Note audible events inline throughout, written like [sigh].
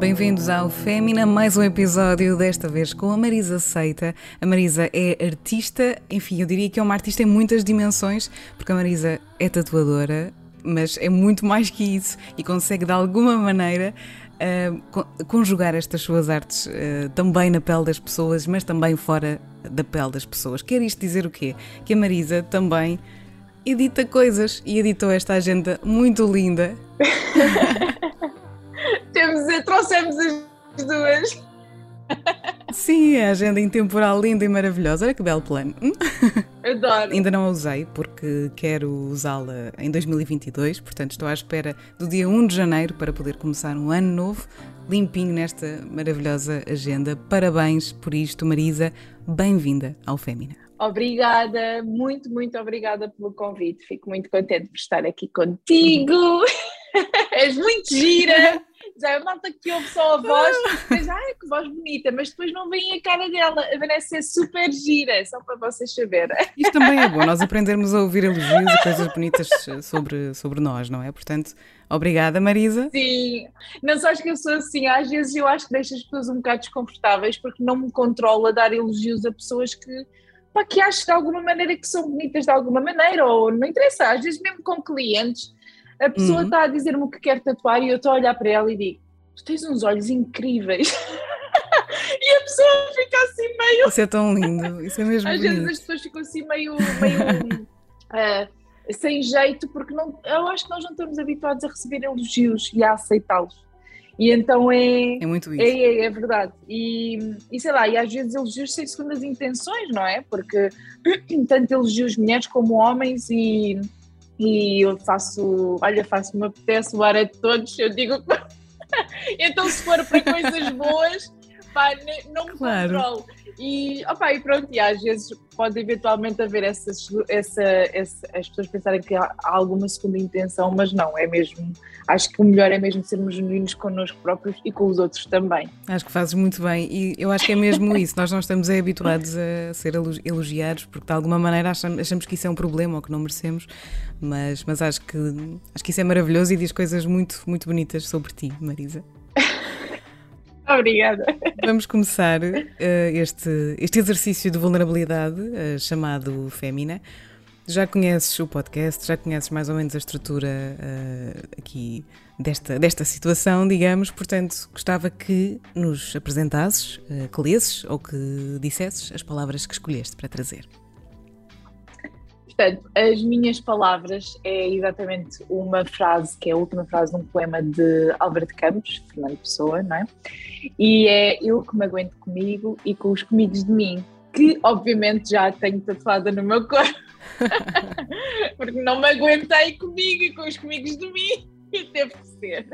Bem-vindos ao Fémina, mais um episódio, desta vez com a Marisa Seita. A Marisa é artista, enfim, eu diria que é uma artista em muitas dimensões, porque a Marisa é tatuadora, mas é muito mais que isso e consegue de alguma maneira uh, conjugar estas suas artes uh, também na pele das pessoas, mas também fora da pele das pessoas. Quer isto dizer o quê? Que a Marisa também edita coisas e editou esta agenda muito linda. [laughs] Temos, trouxemos as duas. Sim, a agenda intemporal linda e maravilhosa. Olha que belo plano. Adoro. Ainda não a usei porque quero usá-la em 2022, portanto estou à espera do dia 1 de janeiro para poder começar um ano novo limpinho nesta maravilhosa agenda. Parabéns por isto, Marisa. Bem-vinda ao Fémina. Obrigada, muito, muito obrigada pelo convite. Fico muito contente por estar aqui contigo. [laughs] És muito gira já é a malta que ouve só a voz, diz, ai que voz bonita, mas depois não vem a cara dela. A Vanessa é super gira, só para vocês saberem. Isto também é bom, nós aprendermos a ouvir elogios e coisas bonitas sobre, sobre nós, não é? Portanto, obrigada, Marisa. Sim, não só acho que eu sou assim, às vezes eu acho que deixo as pessoas um bocado desconfortáveis porque não me controlo a dar elogios a pessoas que que acho de alguma maneira que são bonitas de alguma maneira, ou não interessa, às vezes mesmo com clientes, a pessoa está uhum. a dizer-me o que quer tatuar e eu estou a olhar para ela e digo: Tu tens uns olhos incríveis. [laughs] e a pessoa fica assim meio. Isso é tão lindo, isso é mesmo. Às bonito. vezes as pessoas ficam assim meio. meio uh, [laughs] sem jeito, porque não, eu acho que nós não estamos habituados a receber elogios e a aceitá-los. E então é. É muito isso. É, é, é, verdade. E, e sei lá, e às vezes elogios sem segundas intenções, não é? Porque [clears throat] tanto elogios mulheres como homens e e eu faço, olha, faço uma apetece o ar a todos, eu digo [laughs] então se for para coisas boas, pá, não me claro. controlo. E, opa, e pronto, e às vezes pode eventualmente haver essas, essa, essa, as pessoas pensarem que há alguma segunda intenção, mas não, é mesmo, acho que o melhor é mesmo sermos genuínos connosco próprios e com os outros também. Acho que fazes muito bem e eu acho que é mesmo isso, nós não estamos habituados a ser elogiados porque de alguma maneira achamos, que isso é um problema ou que não merecemos, mas, mas acho, que, acho que isso é maravilhoso e diz coisas muito, muito bonitas sobre ti, Marisa. Obrigada. Vamos começar uh, este, este exercício de vulnerabilidade uh, chamado Fémina. Já conheces o podcast, já conheces mais ou menos a estrutura uh, aqui desta, desta situação, digamos, portanto, gostava que nos apresentasses, que lesses ou que dissesses as palavras que escolheste para trazer. Portanto, as minhas palavras é exatamente uma frase, que é a última frase de um poema de Álvaro de Campos, Fernando Pessoa, não é? E é eu que me aguento comigo e com os comigos de mim, que obviamente já tenho tatuada no meu corpo, [laughs] porque não me aguentei comigo e com os comigos de mim, e teve que ser.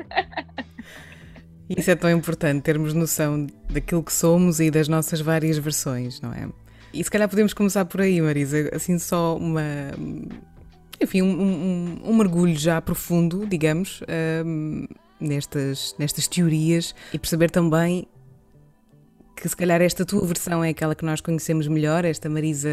Isso é tão importante, termos noção daquilo que somos e das nossas várias versões, não é? E se calhar podemos começar por aí, Marisa, assim só uma. Enfim, um, um, um mergulho já profundo, digamos, um, nestas, nestas teorias e perceber também que se calhar esta tua versão é aquela que nós conhecemos melhor, esta Marisa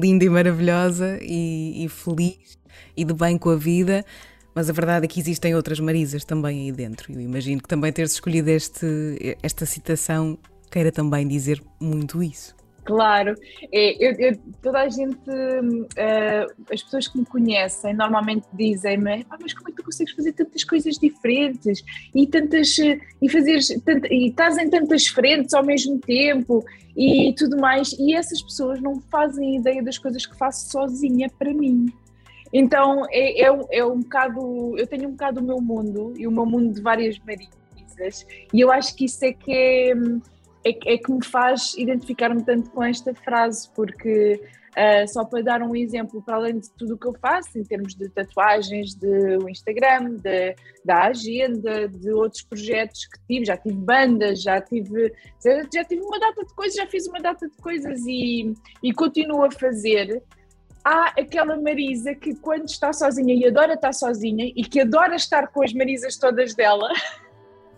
linda e maravilhosa e, e, feliz e de bem com a vida, mas a verdade é que existem outras Marisas também aí dentro. Eu imagino que também teres escolhido este, esta citação queira também dizer muito isso. Claro, é, eu, eu, toda a gente, uh, as pessoas que me conhecem normalmente dizem-me, ah, mas como é que tu consegues fazer tantas coisas diferentes e tantas e fazer e estás em tantas frentes ao mesmo tempo e tudo mais e essas pessoas não fazem ideia das coisas que faço sozinha para mim. Então é, é, é um bocado, eu tenho um bocado o meu mundo e o meu mundo de várias marisas e eu acho que isso é que é é, é que me faz identificar-me tanto com esta frase, porque uh, só para dar um exemplo, para além de tudo o que eu faço, em termos de tatuagens, de Instagram, de, da agenda, de outros projetos que tive, já tive bandas, já tive, já tive uma data de coisas, já fiz uma data de coisas e, e continuo a fazer. Há aquela Marisa que quando está sozinha e adora estar sozinha e que adora estar com as Marisas todas dela.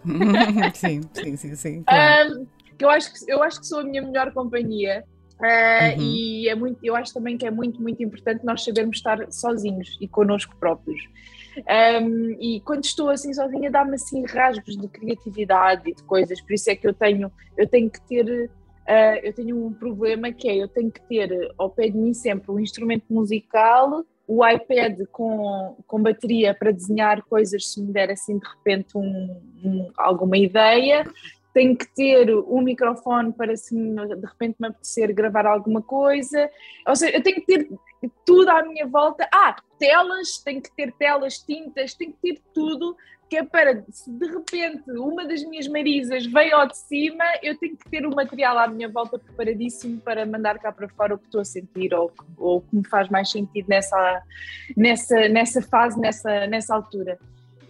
[laughs] sim, sim, sim, sim. [laughs] Claro. Um, que eu acho que, eu acho que sou a minha melhor companhia. Uh, uhum. E é muito, eu acho também que é muito, muito importante nós sabermos estar sozinhos e connosco próprios. Um, e quando estou assim sozinha, dá-me assim rasgos de criatividade e de coisas. Por isso é que eu tenho, eu tenho que ter, uh, eu tenho um problema que é eu tenho que ter ao pé de mim sempre um instrumento musical, o iPad com, com bateria para desenhar coisas se me der assim de repente um, um, alguma ideia tenho que ter um microfone para se de repente me apetecer gravar alguma coisa, ou seja, eu tenho que ter tudo à minha volta. Ah, telas, tenho que ter telas, tintas, tenho que ter tudo, que é para, se de repente uma das minhas marisas veio ao de cima, eu tenho que ter o material à minha volta preparadíssimo para mandar cá para fora o que estou a sentir ou, ou o que me faz mais sentido nessa, nessa, nessa fase, nessa, nessa altura.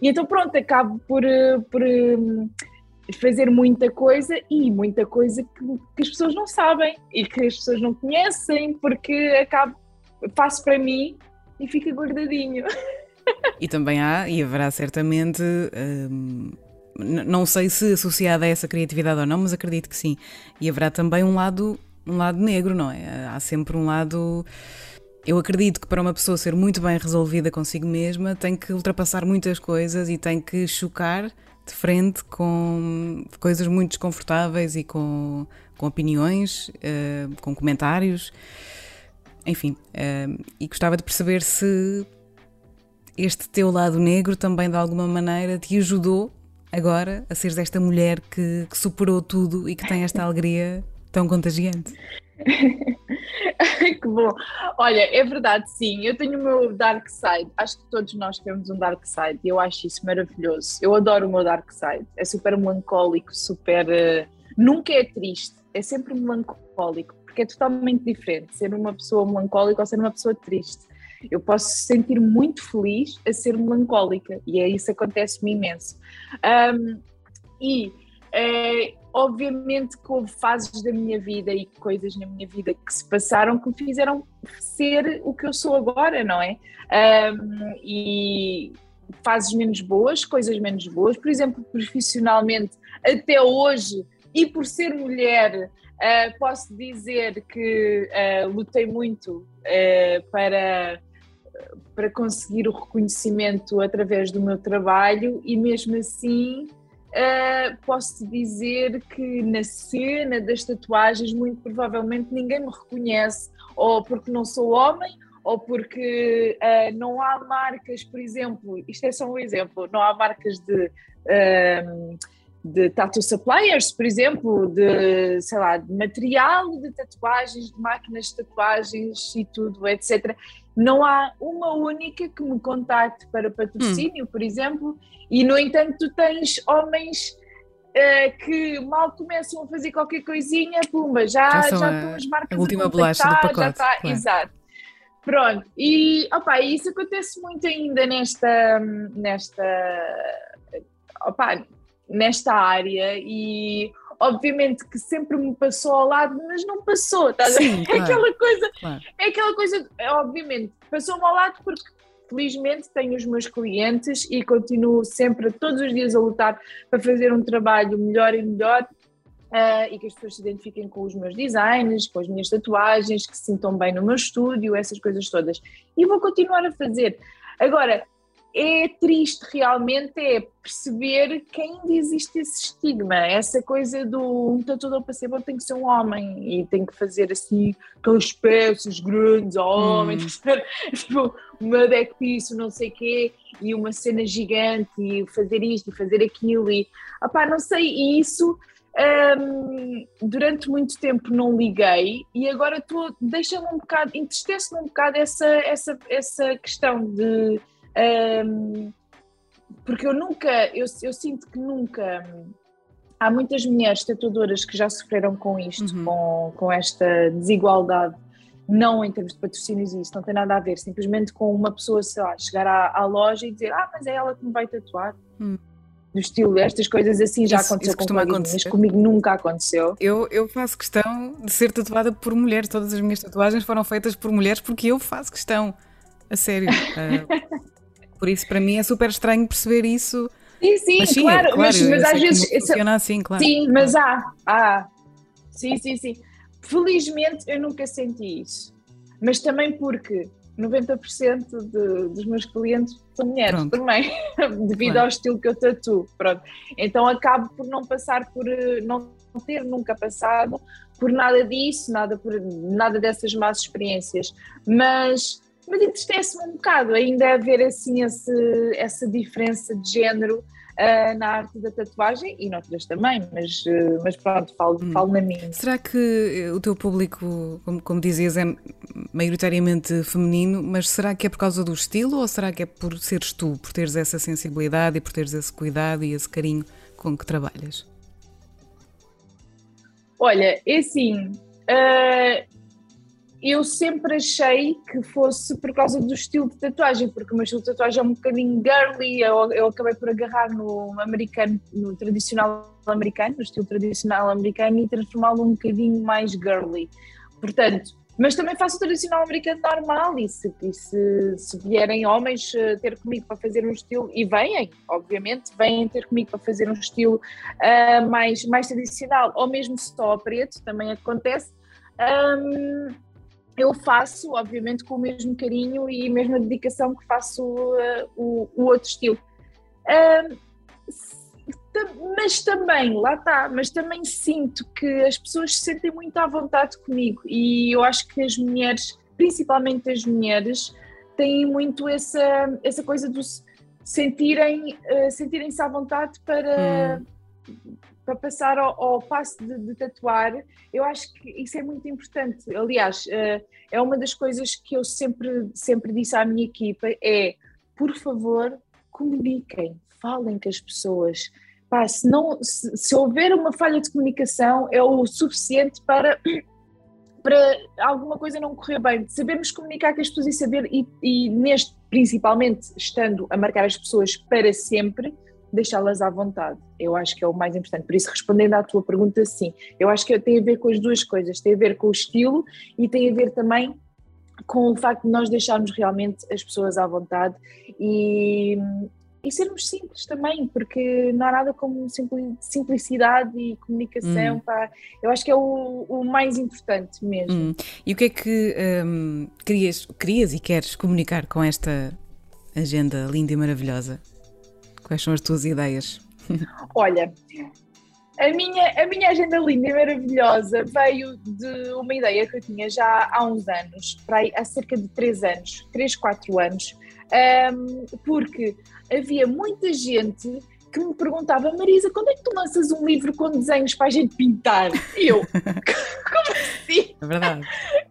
E então pronto, acabo por, eh, por hum, fazer muita coisa e muita coisa que, que, as pessoas não sabem e que as pessoas não conhecem porque acabo, faço para mim e fica guardadinho. E também há, e haverá certamente, hum, não sei se associada a essa criatividade ou não, mas acredito que sim. E haverá também um lado, um lado negro, não é? Há sempre um lado. Eu acredito que para uma pessoa ser muito bem resolvida consigo mesma tem que ultrapassar muitas coisas e tem que chocar de frente com coisas muito desconfortáveis e com, com opiniões, uh, com comentários, enfim. Uh, e gostava de perceber se este teu lado negro também de alguma maneira te ajudou agora a seres esta mulher que, que superou tudo e que tem esta alegria tão contagiante. [laughs] que bom. Olha, é verdade, sim. Eu tenho o meu dark side. Acho que todos nós temos um dark side e eu acho isso maravilhoso. Eu adoro o meu dark side. É super melancólico, super. Uh, nunca é triste, é sempre melancólico, porque é totalmente diferente ser uma pessoa melancólica ou ser uma pessoa triste. Eu posso sentir muito feliz a ser melancólica e é isso acontece-me imenso. Um, e é, obviamente que houve fases da minha vida e coisas na minha vida que se passaram que me fizeram ser o que eu sou agora, não é? Um, e fases menos boas, coisas menos boas, por exemplo, profissionalmente, até hoje, e por ser mulher, uh, posso dizer que uh, lutei muito uh, para para conseguir o reconhecimento através do meu trabalho e mesmo assim Uh, posso dizer que na cena das tatuagens, muito provavelmente ninguém me reconhece, ou porque não sou homem, ou porque uh, não há marcas, por exemplo, isto é só um exemplo, não há marcas de. Uh, de tattoo suppliers, por exemplo, de, sei lá, de material de tatuagens, de máquinas de tatuagens e tudo, etc. Não há uma única que me contacte para patrocínio, hum. por exemplo, e no entanto tu tens homens uh, que mal começam a fazer qualquer coisinha, pumba, já, já, já estão as marcas a última bolacha do pacote. Já está, claro. Exato. Pronto, e opa, isso acontece muito ainda nesta, nesta, opa, nesta área e obviamente que sempre me passou ao lado, mas não passou, estás Sim, claro, é aquela coisa, claro. é aquela coisa, é, obviamente, passou-me ao lado porque felizmente tenho os meus clientes e continuo sempre, todos os dias, a lutar para fazer um trabalho melhor e melhor. Uh, e que as pessoas se identifiquem com os meus designs, com as minhas tatuagens, que se sintam bem no meu estúdio, essas coisas todas. E vou continuar a fazer. Agora, é triste realmente é perceber que ainda existe esse estigma, essa coisa do um tatuador para ser bom tem que ser um homem e tem que fazer assim aquelas peças grandes, homens, hum. [laughs] tipo uma deck piece, não sei o quê, e uma cena gigante e fazer isto e fazer aquilo e opá, não sei, e isso um, durante muito tempo não liguei e agora deixa-me um bocado, entristece-me um bocado essa, essa, essa questão de um, porque eu nunca, eu, eu sinto que nunca. Há muitas mulheres tatuadoras que já sofreram com isto, uhum. com, com esta desigualdade, não em termos de patrocínios e isso, não tem nada a ver, simplesmente com uma pessoa, sei lá, chegar à, à loja e dizer, ah, mas é ela que me vai tatuar. Uhum do estilo, estas coisas assim já isso, aconteceu isso com colegas, mas comigo nunca aconteceu. Eu, eu faço questão de ser tatuada por mulheres, todas as minhas tatuagens foram feitas por mulheres porque eu faço questão, a sério. Uh, [laughs] Por isso, para mim, é super estranho perceber isso. Sim, sim, mas, sim claro, claro, mas, mas às vezes. Funciona assim, claro. Sim, mas há, há. sim, sim, sim. Felizmente eu nunca senti isso, mas também porque 90% de, dos meus clientes são mulheres Pronto. também, [laughs] devido claro. ao estilo que eu tatuo. Pronto. Então acabo por não passar por, eh, não ter nunca passado por nada disso, nada, por, nada dessas más experiências. Mas, mas entristece-me um bocado ainda haver assim esse, essa diferença de género uh, na arte da tatuagem e noutras também, mas, uh, mas pronto, falo, hum. falo na minha. Será que o teu público, como, como dizias, é maioritariamente feminino, mas será que é por causa do estilo ou será que é por seres tu, por teres essa sensibilidade e por teres esse cuidado e esse carinho com que trabalhas? Olha, é assim, uh, eu sempre achei que fosse por causa do estilo de tatuagem, porque o meu estilo de tatuagem é um bocadinho girly, eu, eu acabei por agarrar no americano, no tradicional americano, no estilo tradicional americano e transformá-lo um bocadinho mais girly. Portanto, mas também faço o tradicional americano normal e se, e se, se vierem homens uh, ter comigo para fazer um estilo, e vêm, obviamente, vêm ter comigo para fazer um estilo uh, mais, mais tradicional, ou mesmo só a preto, também acontece. Um, eu faço, obviamente, com o mesmo carinho e mesma dedicação que faço uh, o, o, outro estilo. Uh, mas também, lá está, mas também sinto que as pessoas se sentem muito à vontade comigo e eu acho que as mulheres, principalmente as mulheres, têm muito essa, essa coisa de sentirem, uh, sentirem-se à vontade para. Hum para passar ao, ao passo de, de, tatuar, eu acho que isso é muito importante. Aliás, uh, é uma das coisas que eu sempre, sempre disse à minha equipa, é, por favor, comuniquem, falem com as pessoas. Pá, se, não, se, se houver uma falha de comunicação, é o suficiente para [clears throat] para alguma coisa não correr bem, sabermos comunicar com as pessoas e saber, e, e neste, principalmente, estando a marcar as pessoas para sempre, deixá-las à vontade. Eu acho que é o mais importante. Por isso, respondendo à tua pergunta, sim. Eu acho que tem a ver com as duas coisas. Tem a ver com o estilo e tem a ver também com o facto de nós deixarmos realmente as pessoas à vontade e, e sermos simples também, porque não há nada como simplicidade e comunicação. Hum. Pá. Eu acho que é o, o mais importante mesmo. Hum. E o que é que hum, querias, querias e queres comunicar com esta agenda linda e maravilhosa? Quais são as tuas ideias? Olha, a minha, a minha agenda linda e maravilhosa veio de uma ideia que eu tinha já há uns anos, aí, há cerca de 3 anos, 3, 4 anos, um, porque havia muita gente que me perguntava, Marisa, quando é que tu lanças um livro com desenhos para a gente pintar? E eu, [laughs] como assim? É verdade.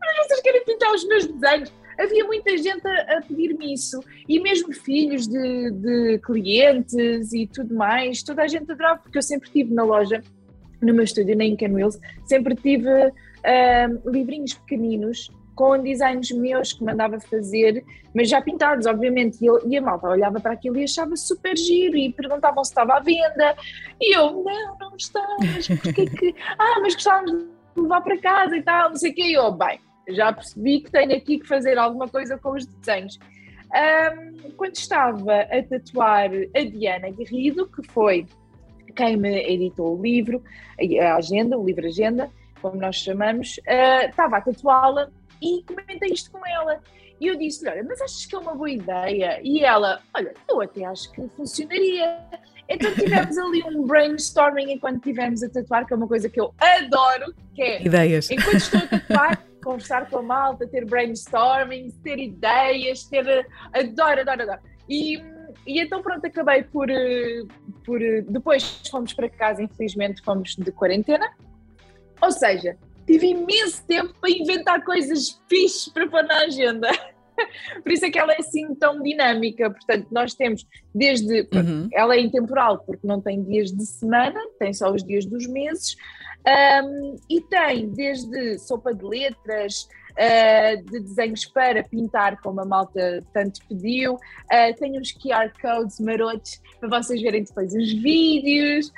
Mas vocês querem pintar os meus desenhos? Havia muita gente a, a pedir-me isso. E mesmo filhos de, de, clientes e tudo mais, toda a gente adorava, porque eu sempre estive na loja, no meu estúdio, na Incan Wheels, sempre tive uh, livrinhos pequeninos com designs meus que mandava fazer, mas já pintados, obviamente. E, eu, e a malta olhava para aquilo e achava super giro e perguntavam se estava à venda. E eu, não, não está, mas porquê que. [laughs] Ah, mas gostávamos de levar para casa e tal, não sei o quê. E eu, bem, já percebi que tenho aqui que fazer alguma coisa com os desenhos. Um, quando estava a tatuar a Diana Garrido, que foi quem me editou o livro, a agenda, o livro agenda, como nós chamamos, uh, estava a tatuá-la e comentei isto com ela. E eu disse olha, mas achas que é uma boa ideia? E ela, olha, eu até acho que funcionaria. Então tivemos ali um brainstorming enquanto estivemos a tatuar, que é uma coisa que eu adoro, que é... Ideias. Enquanto estou a tatuar, [laughs] conversar com a malta, ter brainstorming, ter ideias, ter. Adoro, adoro, adoro. E, e então, pronto, acabei por, por. Depois fomos para casa, infelizmente, fomos de quarentena. Ou seja, tive imenso tempo para inventar coisas fixes para pôr na agenda. [laughs] Por isso é que ela é assim tão dinâmica. Portanto, nós temos desde. Uhum. Ela é intemporal, porque não tem dias de semana, tem só os dias dos meses. Um, e tem desde sopa de letras, uh, de desenhos para pintar, como a malta tanto pediu, uh, tem uns QR codes marotos para vocês verem depois os vídeos.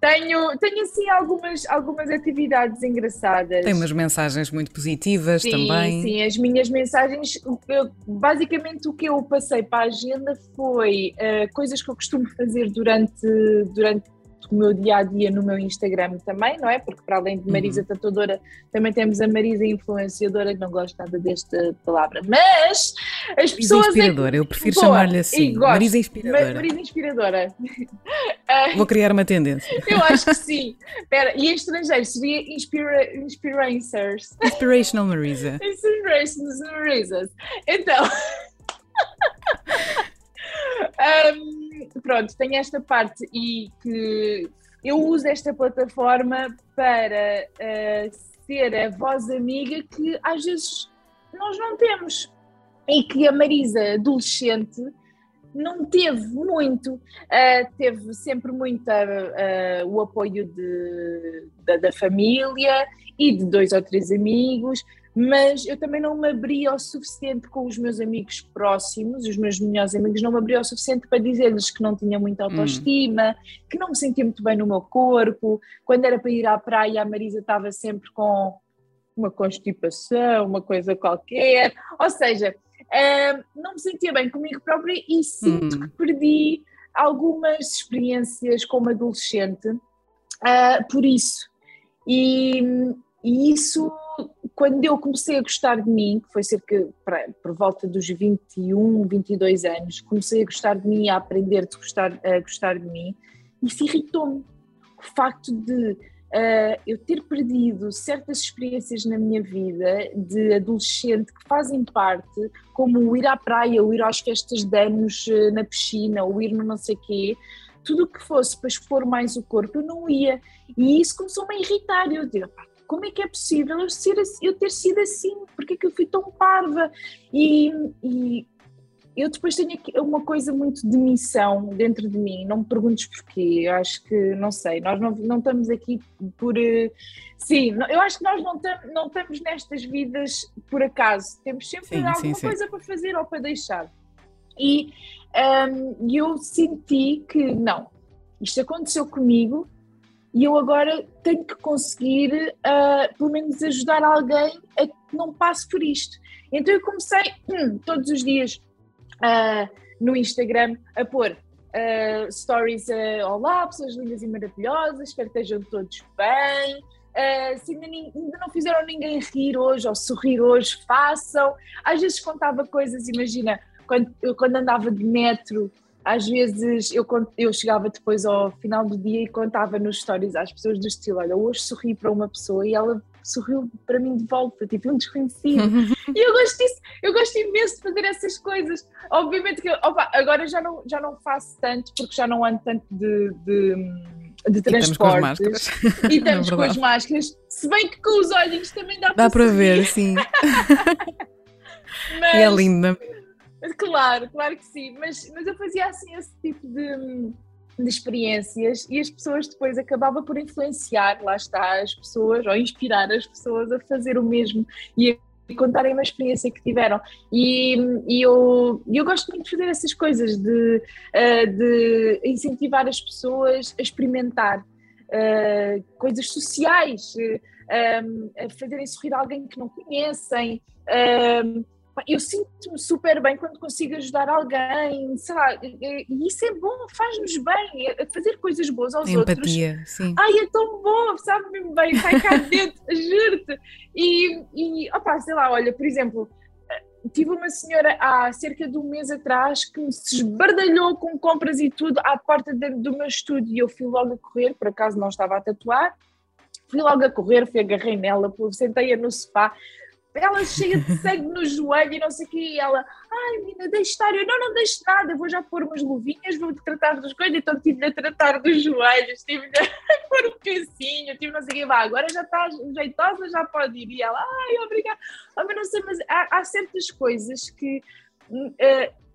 Tenho, tenho assim algumas, algumas atividades engraçadas. Tem umas mensagens muito positivas sim, também. Sim, as minhas mensagens, eu, basicamente o que eu passei para a agenda foi uh, coisas que eu costumo [laughs] fazer durante, durante o meu dia a dia no meu Instagram também, não é? Porque para além de Marisa uhum. Tatuadora, também temos a Marisa Influenciadora, que não gosto nada desta palavra, mas as pessoas. Marisa Inspiradora, é... eu prefiro chamar-lhe assim. Marisa Inspiradora. Marisa Inspiradora. [laughs] Vou criar uma tendência. eu acho que [laughs] sim. Espera, e em estrangeiro seria inspira... Inspirancers. Inspirational Marisa. Inspirational Marisas. Então. [laughs] um, pronto, tem esta parte e que eu uso esta plataforma para uh, ser a voz amiga que às vezes nós não temos e que a Marisa adolescente não teve muito, uh, teve sempre muito uh, o apoio de, da, da, família e de dois ou três amigos, mas eu também não me abria o suficiente com os meus amigos próximos, os meus melhores amigos, não me abria o suficiente para dizer-lhes que não tinha muita hum. autoestima, hum. que não me sentia muito bem no meu corpo. Quando era para ir à praia, a Marisa estava sempre com uma constipação, uma coisa qualquer. Ou seja, uh, não me sentia bem comigo própria e sinto hum. que perdi algumas experiências como adolescente uh, por isso. E, e isso quando eu comecei a gostar de mim, que foi cerca por volta dos 21, 22 anos, comecei a gostar de mim, a aprender a gostar, a gostar de mim, isso irritou-me. O facto de uh, eu ter perdido certas experiências na minha vida de adolescente que fazem parte, como o ir à praia, o ir às festas de anos uh, na piscina, ou ir no não sei quê, tudo o que fosse para expor mais o corpo, eu não ia. E isso começou-me a irritar. Eu digo, como é que é possível eu, ser, eu ter sido assim? Porque é que eu fui tão parva? E, e eu depois tenho aqui uma coisa muito de missão dentro de mim, não me perguntes porquê, eu acho que, não sei, nós não, não estamos aqui por... Eh, sim, eu acho que nós não, tam, não estamos nestas vidas por acaso, temos sempre sim, alguma sim, coisa sim. para fazer ou para deixar. E um, eu senti que, não, isto aconteceu comigo, e eu agora tenho que conseguir, uh, pelo menos, ajudar alguém a que não passe por isto. Então eu comecei hum, todos os dias uh, no Instagram a pôr uh, stories Olá, pessoas lindas e maravilhosas, espero que estejam todos bem. se ainda, ainda, não fizeram ninguém rir hoje ou sorrir hoje, façam. Às vezes contava coisas, imagina, quando, quando andava de metro às vezes eu, eu chegava depois ao final do dia e contava nos stories às pessoas do estilo: olha, hoje sorri para uma pessoa e ela sorriu para mim de volta, tipo um desconhecido. [laughs] e eu gosto disso, eu gosto imenso de fazer essas coisas. Obviamente que opa, agora já não, já não faço tanto, porque já não ando tanto de, de, de transportes. E estamos com as [laughs] é máscaras. Se bem que com os olhinhos também dá, dá para, para ver, sim. Mas, [laughs] e é linda. Claro, claro que sim, mas, mas eu fazia assim esse tipo de, de experiências e as pessoas depois acabava por influenciar, lá está, as pessoas, ou inspirar as pessoas a fazer o mesmo e a contarem uma experiência que tiveram. E, e eu, eu gosto muito de fazer essas coisas, de, uh, de incentivar as pessoas a experimentar uh, coisas sociais, uh, a fazerem sorrir alguém que não conhecem eu sinto-me super bem quando consigo ajudar alguém, sei lá, e isso é bom, faz-nos bem, é fazer coisas boas aos Empatia, outros. sim. Ai, é tão bom, sabe-me bem, vai cá [laughs] dentro, juro-te. E, e, opá, sei lá, olha, por exemplo, tive uma senhora há cerca de um mês atrás que me se esbardalhou com compras e tudo à porta de, do meu estúdio e eu fui logo a correr, por acaso não estava a tatuar, fui logo a correr, fui agarrei nela, sentei-a no sofá, ela cheia de sangue no joelho e não sei o que, e ela, ai menina, deixa estar, eu não, não deixo nada, eu vou já pôr umas luvinhas, vou tratar dos coisas, então tive a tratar dos joelhos, tive a [laughs] pôr um pecinho, tive não sei o que, vá, agora já está jeitosa, já pode ir, e ela, ai, obrigada, ah, mas não sei, mas há, há certas coisas que, uh,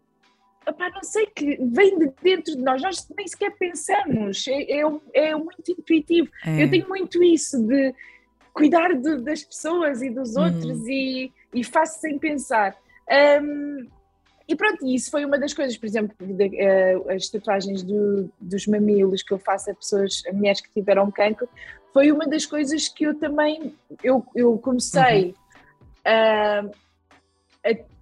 Epá, não sei que vem de dentro de nós, nós nem sequer pensamos, é, é, é muito intuitivo. É. Eu tenho muito isso de cuidar de, das pessoas e dos outros hum. e, e faço sem pensar. Um, e pronto, isso foi uma das coisas, por exemplo, de, uh, as tatuagens do, dos mamilos que eu faço a pessoas, a mulheres que tiveram cancro, foi uma das coisas que eu também, eu, eu comecei uhum. a,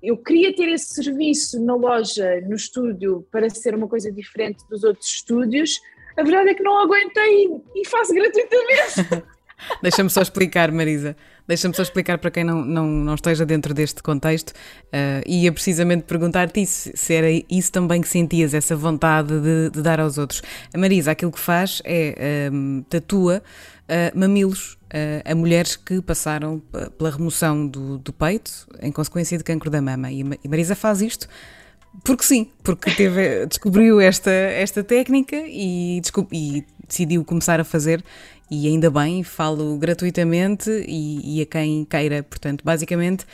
eu queria ter esse serviço na loja, no estúdio, para ser uma coisa diferente dos outros estúdios, a verdade é que não aguentei e faço gratuitamente. [laughs] Deixa-me só explicar, Marisa. Deixa-me só explicar para quem não, não, não esteja dentro deste contexto. Uh, ia precisamente perguntar-te isso, se era isso também que sentias, essa vontade de, de dar aos outros. A Marisa, aquilo que faz é um, tatua uh, mamilos uh, a mulheres que passaram pela remoção do, do, peito em consequência de cancro da mama. E, e Marisa faz isto porque sim, porque teve, descobriu esta, esta técnica e, e, decidiu começar a fazer e ainda bem, falo gratuitamente e, e a quem queira. Portanto, basicamente,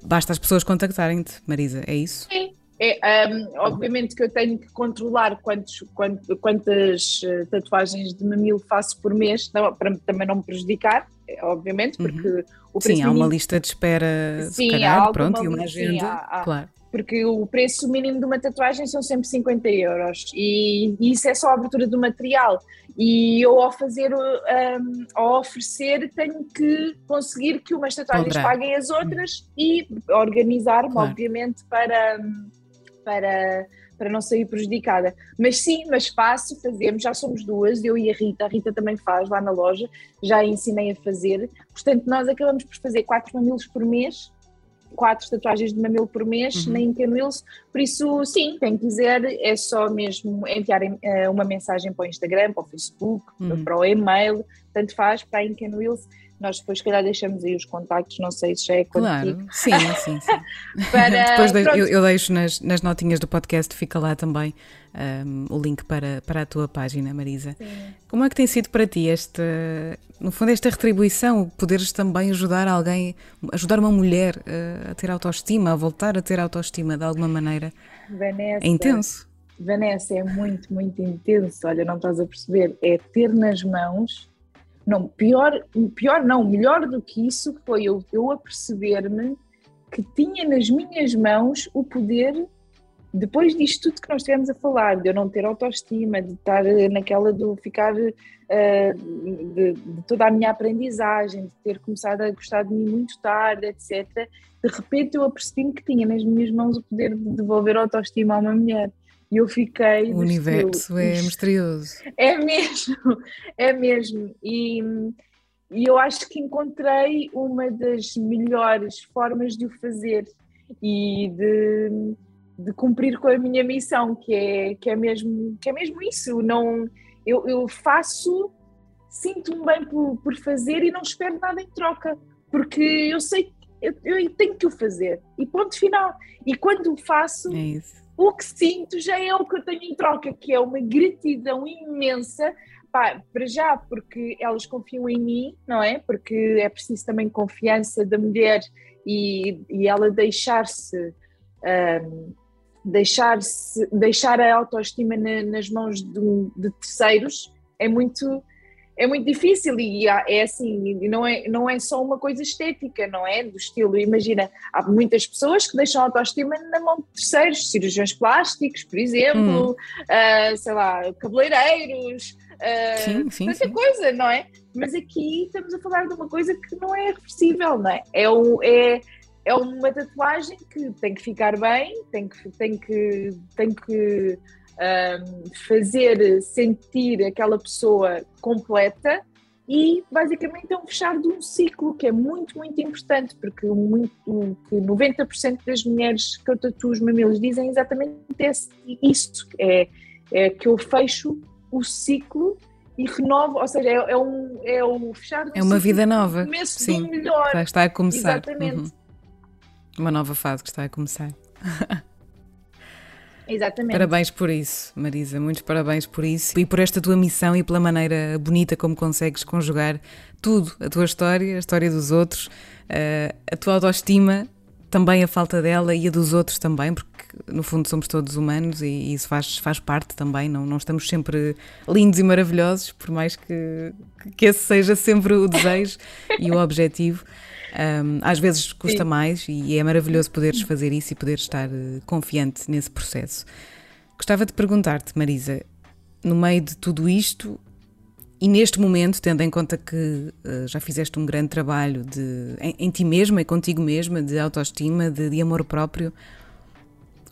basta as pessoas contactarem-te, Marisa, é isso? Sim. É, um, obviamente que eu tenho que controlar quantos, quantas, quantas eh, tatuagens de mamilo faço por mês, não, para também não me prejudicar, é, obviamente, porque uhum. o preço Sim, há uma lista de espera, sim, calhar, pronto, e uma agenda, sim, há, há, claro porque o preço mínimo de uma tatuagem são sempre 50 euros e isso é só a abertura do material e eu ao fazer, um, ao oferecer tenho que conseguir que umas tatuagens paguem as outras e organizar-me claro. obviamente para, para, para não sair prejudicada, mas sim, mas faço, fazemos, já somos duas, eu e a Rita, a Rita também faz lá na loja, já ensinei a fazer, portanto nós acabamos por fazer quatro mamilos por mês quatro tatuagens de mamilo por mês uhum. na Wheels, por isso sim, quem quiser é só mesmo enviar uh, uma mensagem para o Instagram, para o Facebook, uhum. para o e-mail, tanto faz, para a Incan Wheels, nós depois se calhar deixamos aí os contactos, não sei se já é contigo. Claro, sim, sim, sim. [laughs] Para, [laughs] depois de, eu, eu, deixo nas, nas notinhas do podcast, fica lá também um, o link para, para a tua página, Marisa. Sim. Como é que tem sido para ti esta, no fundo, esta retribuição, poderes também ajudar alguém, ajudar uma mulher uh, a ter autoestima, a voltar a ter autoestima de alguma maneira? Vanessa, é intenso. Vanessa, é muito, muito intenso. Olha, não estás a perceber. É ter nas mãos não, pior, pior não, melhor do que isso foi eu, eu aperceber-me que tinha nas minhas mãos o poder, depois disto tudo que nós estivemos a falar, de eu não ter autoestima, de estar naquela de ficar uh, de, de, toda a minha aprendizagem, de ter começado a gostar de mim muito tarde, etc. De repente eu apercebi-me que tinha nas minhas mãos o poder de devolver autoestima a uma mulher. E eu fiquei. O universo é misterioso. É mesmo, [laughs] é mesmo. E, e eu acho que encontrei uma das melhores formas de o fazer e de, de cumprir com a minha missão, que é, que é, mesmo, que é mesmo isso. Não, eu, eu faço, sinto-me bem por, por fazer e não espero nada em troca, porque eu sei que eu, eu tenho que o fazer. E ponto final. E quando o faço. É isso o que sinto já é o que eu tenho em troca, que é uma gratidão imensa, pá, para já, porque elas confiam em mim, não é? Porque é preciso também confiança da mulher e, e ela deixar-se. Um, deixar-se deixar a autoestima na, nas mãos de, de terceiros é muito é muito difícil e é assim, não é, não é só uma coisa estética, não é? Do estilo, imagina, há muitas pessoas que deixam a autoestima na mão de terceiros, cirurgiões plásticos, por exemplo, hum. uh, sei lá, cabeleireiros, uh, sim, sim, tanta sim. coisa, não é? Mas aqui estamos a falar de uma coisa que não é reversível, não é? É, o, é, é uma tatuagem que tem que ficar bem, tem que, tem que, tem que um, fazer sentir aquela pessoa completa e basicamente é um fechar de um ciclo que é muito, muito importante, porque muito, que 90% das mulheres que eu tatuo os mamilos dizem exatamente esse, isso, é, é que eu fecho o ciclo e renovo, ou seja, é, é um, é um fechar de um É uma vida nova. Começo Sim, melhor. está a começar. Exatamente. Uhum. Uma nova fase que está a começar. [laughs] Exatamente. Parabéns por isso, Marisa, muitos parabéns por isso e por esta tua missão e pela maneira bonita como consegues conjugar tudo, a tua história, a história dos outros, eh, a tua autoestima, também a falta dela e a dos outros também, porque no fundo somos todos humanos e isso faz, faz parte também, não, não estamos sempre lindos e maravilhosos, por mais que, que esse seja sempre o desejo e o objetivo. Um, às vezes custa Sim. mais e é maravilhoso poderes fazer isso e poder estar uh, confiante nesse processo. Gostava de perguntar-te, Marisa, no meio de tudo isto e neste momento, tendo em conta que uh, já fizeste um grande trabalho de, em, em, ti mesma e contigo mesma, de autoestima, de, de amor próprio,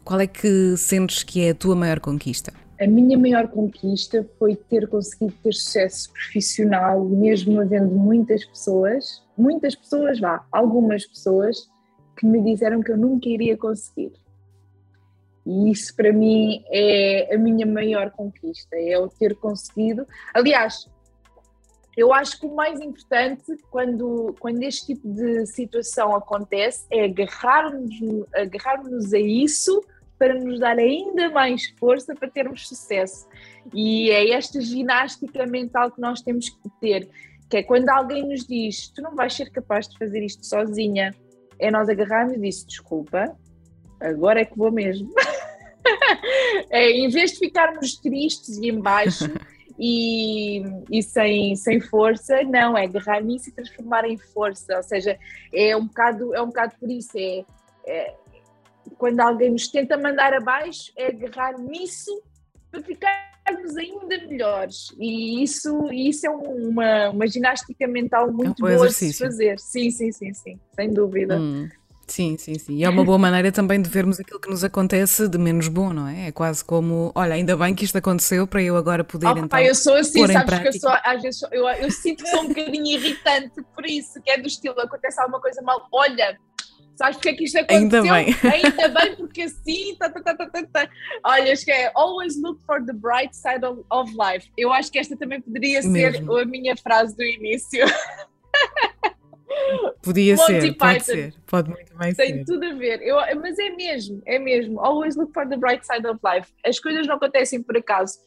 qual é que sentes que é a tua maior conquista? a minha maior conquista foi ter conseguido ter sucesso profissional, mesmo havendo muitas pessoas, muitas pessoas, vá, algumas pessoas, que me disseram que eu nunca iria conseguir. E isso para mim é a minha maior conquista, é o ter conseguido. Aliás, eu acho que o mais importante quando, quando este tipo de situação acontece é agarrarmos, agarrarmos a isso para nos dar ainda mais força para termos sucesso. E é esta ginástica mental que nós temos que ter, que é quando alguém nos diz tu não vais ser capaz de fazer isto sozinha, é nós agarrarmos e dizer desculpa, agora é que vou mesmo. [laughs] é, em vez de ficarmos tristes e embaixo [laughs] e, e sem, sem força, não, é agarrar nisso e transformar em força. Ou seja, é um bocado, é um bocado por isso, é, é quando alguém nos tenta mandar abaixo, é agarrar nisso para ficarmos ainda melhores. E isso, isso é uma, uma ginástica mental muito é um boa de se fazer. Sim, sim, sim, sim, sem dúvida. Hum. Sim, sim, sim. E é uma boa maneira também de vermos aquilo que nos acontece de menos bom, não é? É quase como, olha, ainda bem que isto aconteceu para eu agora poder oh, então. eu sou assim, sabes que eu sou, às vezes eu, eu sinto que sou um bocadinho irritante por isso, que é do estilo, acontece alguma coisa mal, olha, Sabes porque é que isto aconteceu? Ainda bem. Ainda bem, porque assim. Tá, tá, tá, tá, tá, tá. Olha, acho que é always look for the bright side of, of life. Eu acho que esta também poderia ser a minha frase do início. [laughs] Podia Monty ser, Python. pode ser, pode muito bem Tem ser. Tem tudo a ver, eu, mas é mesmo, é mesmo. Always look for the bright side of life. As coisas não acontecem por acaso.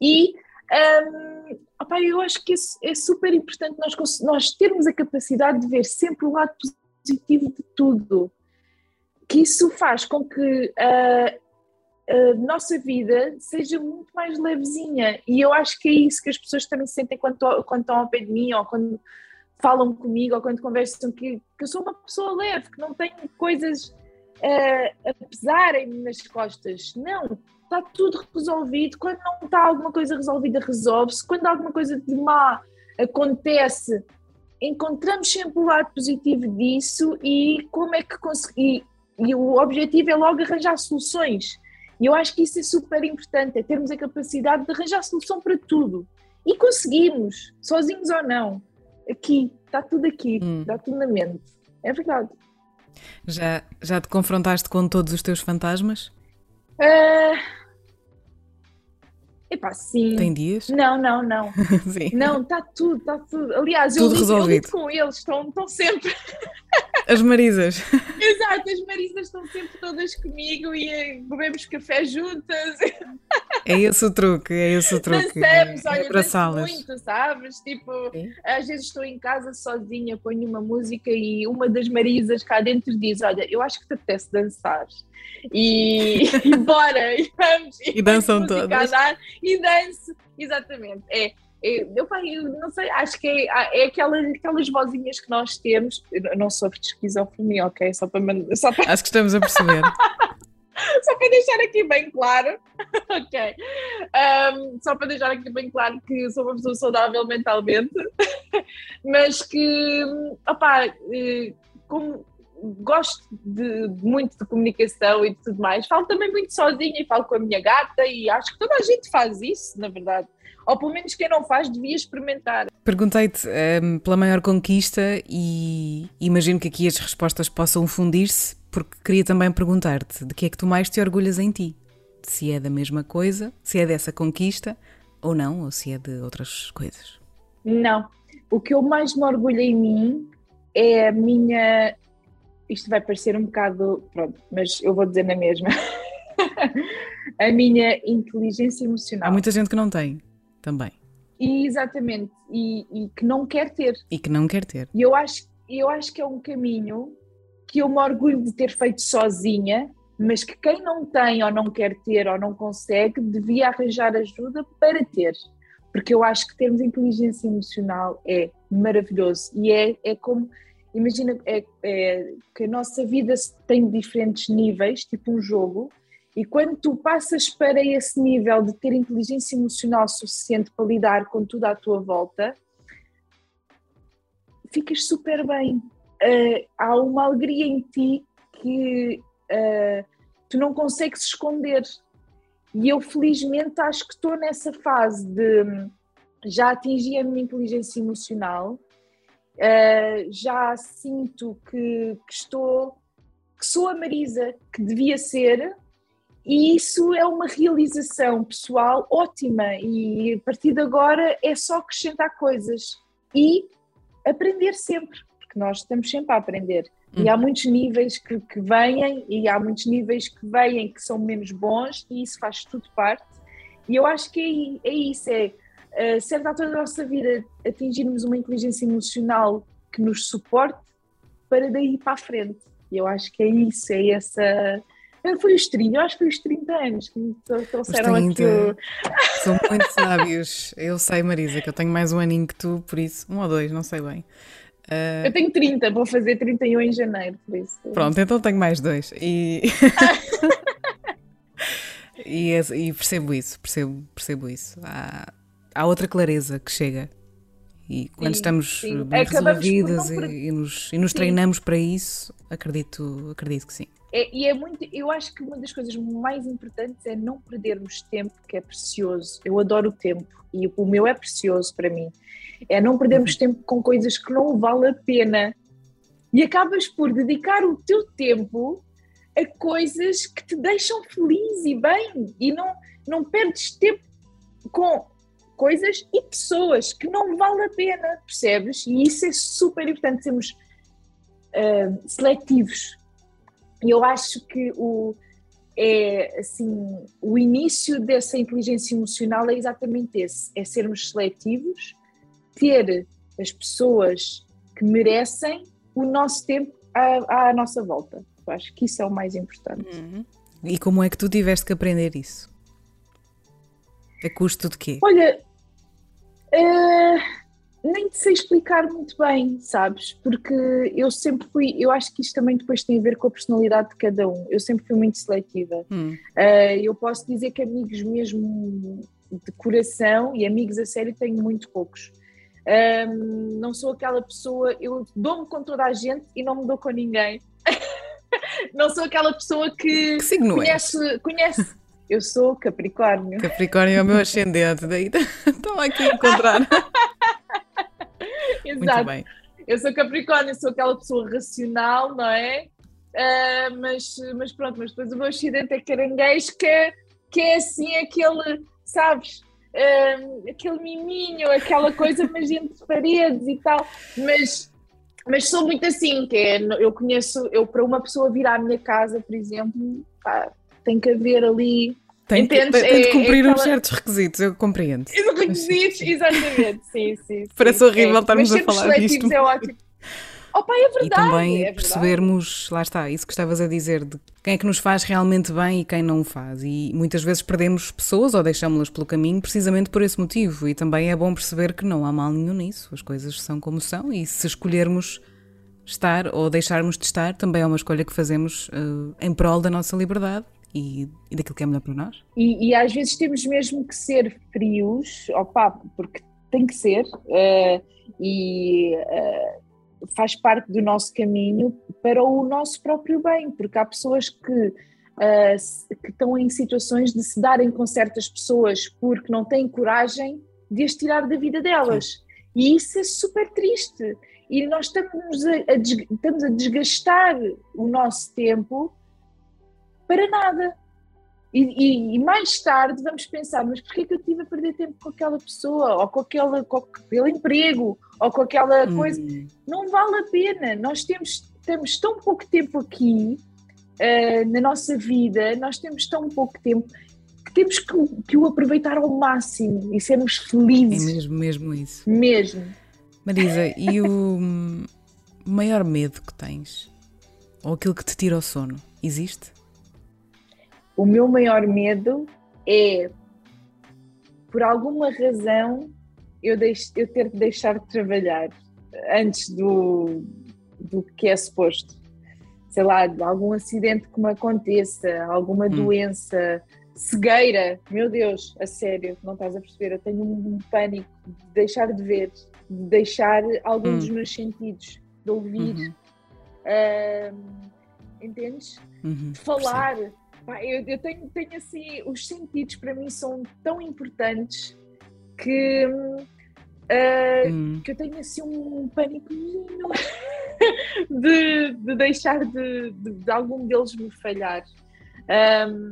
E um, opa, eu acho que é super importante nós, nós termos a capacidade de ver sempre o lado positivo de tudo. Que isso faz com que a, a nossa vida seja muito mais levezinha. E eu acho que é isso que as pessoas também sentem quando, quando estão ao pé de mim ou quando falam comigo ou quando conversam, que, que eu sou uma pessoa leve, que não tenho coisas a pesarem-me nas costas. Não, está tudo resolvido. Quando não está alguma coisa resolvida, resolve-se. Quando alguma coisa de má acontece, encontramos sempre o lado positivo disso e como é que consegui. E o objetivo é logo arranjar soluções. E eu acho que isso é super importante, é termos a capacidade de arranjar solução para tudo. E conseguimos, sozinhos ou não. Aqui, está tudo aqui, hum. está tudo na mente. É verdade. Já, já te confrontaste com todos os teus fantasmas? Uh, Epá, sim. Tem dias? Não, não, não. [laughs] Não, está tudo, está tudo. Aliás, tudo eu, lido, eu lido com eles, estão, estão sempre. As Marisas. [laughs] Exato, as Marisas estão sempre todas comigo e eh, bebemos café juntas. É esse o truque, é esse o truque. Dançamos, é olha, danço muito, sabes? Tipo, Sim. às vezes estou em casa sozinha, ponho uma música e uma das Marisas cá dentro diz: Olha, eu acho que te apetece dançar. E, [laughs] e bora, e vamos. E, e dançam todas. E danço, exatamente. É. Eu, eu, eu, não sei, acho que é, é aquelas, aquelas vozinhas que nós temos. Eu não sofro de esquizofrenia, ok? Só para, só para... Acho que estamos a perceber. [laughs] só para deixar aqui bem claro, [laughs] ok? Um, só para deixar aqui bem claro que sou uma pessoa saudável mentalmente, [laughs] mas que, opá, eh, como gosto de, muito de comunicação e de tudo mais. Falo também muito sozinha e falo com a minha gata e acho que toda a gente faz isso, na verdade. Ou pelo menos quem não faz devia experimentar. Perguntei-te um, pela maior conquista e imagino que aqui as respostas possam fundir-se, porque queria também perguntar-te de que é que tu mais te orgulhas em ti? Se é da mesma coisa, se é dessa conquista ou não, ou se é de outras coisas? Não. O que eu mais me orgulho em mim é a minha isto vai parecer um bocado. Pronto, mas eu vou dizer na mesma. [laughs] a minha inteligência emocional. Há muita gente que não tem também. E, exatamente, e, e, que não quer ter. E que não quer ter. E eu acho, eu acho que é um caminho que eu me orgulho de ter feito sozinha, mas que quem não tem ou não quer ter ou não consegue devia arranjar ajuda para ter. Porque eu acho que termos inteligência emocional é maravilhoso e é, é como imagina é, é, que a nossa vida tem diferentes níveis, tipo um jogo, e quando tu passas para esse nível de ter inteligência emocional suficiente para lidar com tudo à tua volta, ficas super bem. Uh, há uma alegria em ti que uh, tu não consegues esconder. E eu felizmente acho que estou nessa fase de já atingir a minha inteligência emocional, uh, já sinto que, que, estou, que sou a Marisa que devia ser, e isso é uma realização pessoal ótima. E a partir de agora é só acrescentar coisas e aprender sempre, porque nós estamos sempre a aprender. E há uhum. muitos níveis que, que vêm, e há muitos níveis que vêm que são menos bons, e isso faz tudo parte. E eu acho que é, é isso: é a certa altura da nossa vida atingirmos uma inteligência emocional que nos suporte para daí para a frente. E eu acho que é isso, é essa. Foi os 30, eu acho que foi os 30 anos que me trouxeram aqui. São [laughs] muito sábios. Eu sei, Marisa, que eu tenho mais um aninho que tu, por isso, um ou dois, não sei bem. Uh... Eu tenho 30, vou fazer 31 em janeiro, por isso. Pronto, então tenho mais dois. E. [laughs] e, e, percebo isso, percebo, percebo isso. Há, há outra clareza que chega. E quando sim, estamos sim. bem resolvidas e, e, nos, e nos treinamos para isso, acredito, acredito que sim. É, e é muito, eu acho que uma das coisas mais importantes é não perdermos tempo, que é precioso. Eu adoro o tempo e o meu é precioso para mim. É não perdermos uhum. tempo com coisas que não vale a pena. E acabas por dedicar o teu tempo a coisas que te deixam feliz e bem. E não, não perdes tempo com coisas e pessoas que não vale a pena, percebes? E isso é super importante, sermos uh, seletivos e eu acho que o, é, assim, o início dessa inteligência emocional é exatamente esse: é sermos seletivos, ter as pessoas que merecem o nosso tempo à, à nossa volta. Eu acho que isso é o mais importante. Uhum. E como é que tu tiveste que aprender isso? A custo de quê? Olha, uh, nem sei explicar muito bem, sabes? Porque eu sempre fui, eu acho que isto também depois tem a ver com a personalidade de cada um. Eu sempre fui muito seletiva. Hum. Uh, eu posso dizer que amigos mesmo de coração e amigos a sério tenho muito poucos. Um, não sou aquela pessoa, eu dou-me com toda a gente e não me dou com ninguém. [laughs] não sou aquela pessoa que, que signo conhece, é? conhece. Eu sou Capricórnio. Capricórnio é o meu ascendente, daí [laughs] estou aqui a encontrar. [laughs] [laughs] Exato. Muito bem. Eu sou Capricórnio, sou aquela pessoa racional, não é? Uh, mas, mas pronto, mas depois o meu acidente é caranguejo que é, que é assim aquele, sabes, uh, aquele miminho, aquela coisa mas entre paredes e tal, mas, mas sou muito assim, que é, eu conheço, eu para uma pessoa vir à minha casa, por exemplo, pá, tem que haver ali tem, tem, tem de cumprir é, é uns certos requisitos, eu compreendo. [laughs] Os requisitos, exatamente, sim, sim. [laughs] Parece horrível é. estarmos a falar disto. É ótimo. Opa, é verdade, e também é percebermos, lá está, isso que estavas a dizer, de quem é que nos faz realmente bem e quem não o faz. E muitas vezes perdemos pessoas ou deixamos-las pelo caminho precisamente por esse motivo. E também é bom perceber que não há mal nenhum nisso. As coisas são como são e se escolhermos estar ou deixarmos de estar, também é uma escolha que fazemos uh, em prol da nossa liberdade e, e daquilo que é melhor para nós. E, e, às vezes temos mesmo que ser frios, opa, porque tem que ser, uh, e uh, faz parte do nosso caminho para o nosso próprio bem, porque há pessoas que, uh, que estão em situações de se darem com certas pessoas porque não têm coragem de as tirar da vida delas. Sim. E isso é super triste. E nós estamos a, a, estamos a desgastar o nosso tempo para nada. E, e, e, mais tarde vamos pensar, mas porquê que eu tive a perder tempo com aquela pessoa, ou com, aquela, com aquele emprego, ou com aquela hum. coisa? Não vale a pena. Nós temos, temos tão pouco tempo aqui uh, na nossa vida, nós temos tão pouco tempo que temos que, que o aproveitar ao máximo e sermos felizes. É mesmo, mesmo isso. Mesmo. Marisa, e o maior medo que tens? Ou aquilo que te tira o sono? Existe? O meu maior medo é, por alguma razão, eu, deixo, eu ter de deixar de trabalhar antes do, do que é suposto. Sei lá, algum acidente que me aconteça, alguma hum. doença, cegueira, meu Deus, a sério, não estás a perceber? Eu tenho um, pânico de deixar de ver, de deixar algum hum. dos meus sentidos, de ouvir, uhum. uh, entendes? Uhum, de falar. Percebo eu, eu tenho, tenho assim, os sentidos para mim são tão importantes que, uh, hum. que eu tenho assim um pânico [laughs] de, de deixar de, de, de, algum deles me falhar. Um,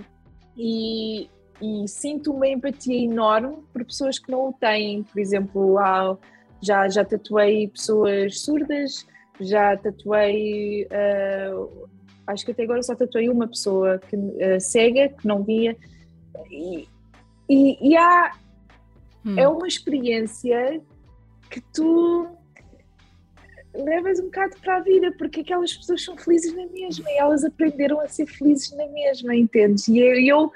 e, e, sinto uma empatia enorme por pessoas que não o têm. Por exemplo, há, já, já tatuei pessoas surdas, já tatuei. Uh, acho que até agora só tatuei uma pessoa que, uh, cega, que não via. E, e, e há. Hum. É uma experiência que tu levas um bocado para a vida, porque aquelas pessoas são felizes na mesma e elas aprenderam a ser felizes na mesma, entendes? E eu,